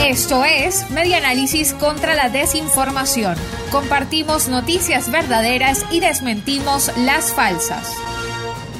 Esto es Media Análisis contra la Desinformación. Compartimos noticias verdaderas y desmentimos las falsas.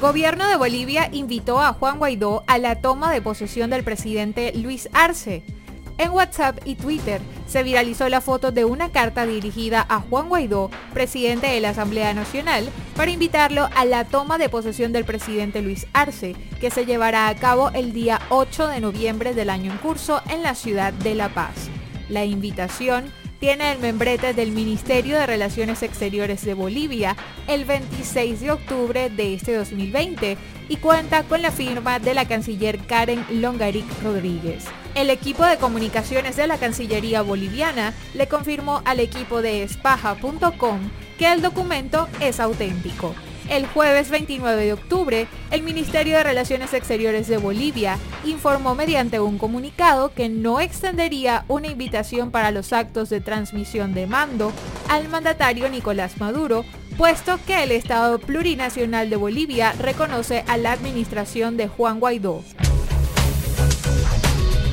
Gobierno de Bolivia invitó a Juan Guaidó a la toma de posesión del presidente Luis Arce. En WhatsApp y Twitter se viralizó la foto de una carta dirigida a Juan Guaidó, presidente de la Asamblea Nacional, para invitarlo a la toma de posesión del presidente Luis Arce, que se llevará a cabo el día 8 de noviembre del año en curso en la ciudad de La Paz. La invitación tiene el membrete del Ministerio de Relaciones Exteriores de Bolivia el 26 de octubre de este 2020 y cuenta con la firma de la canciller Karen Longaric Rodríguez. El equipo de comunicaciones de la Cancillería boliviana le confirmó al equipo de espaja.com que el documento es auténtico. El jueves 29 de octubre, el Ministerio de Relaciones Exteriores de Bolivia informó mediante un comunicado que no extendería una invitación para los actos de transmisión de mando al mandatario Nicolás Maduro, puesto que el Estado Plurinacional de Bolivia reconoce a la administración de Juan Guaidó.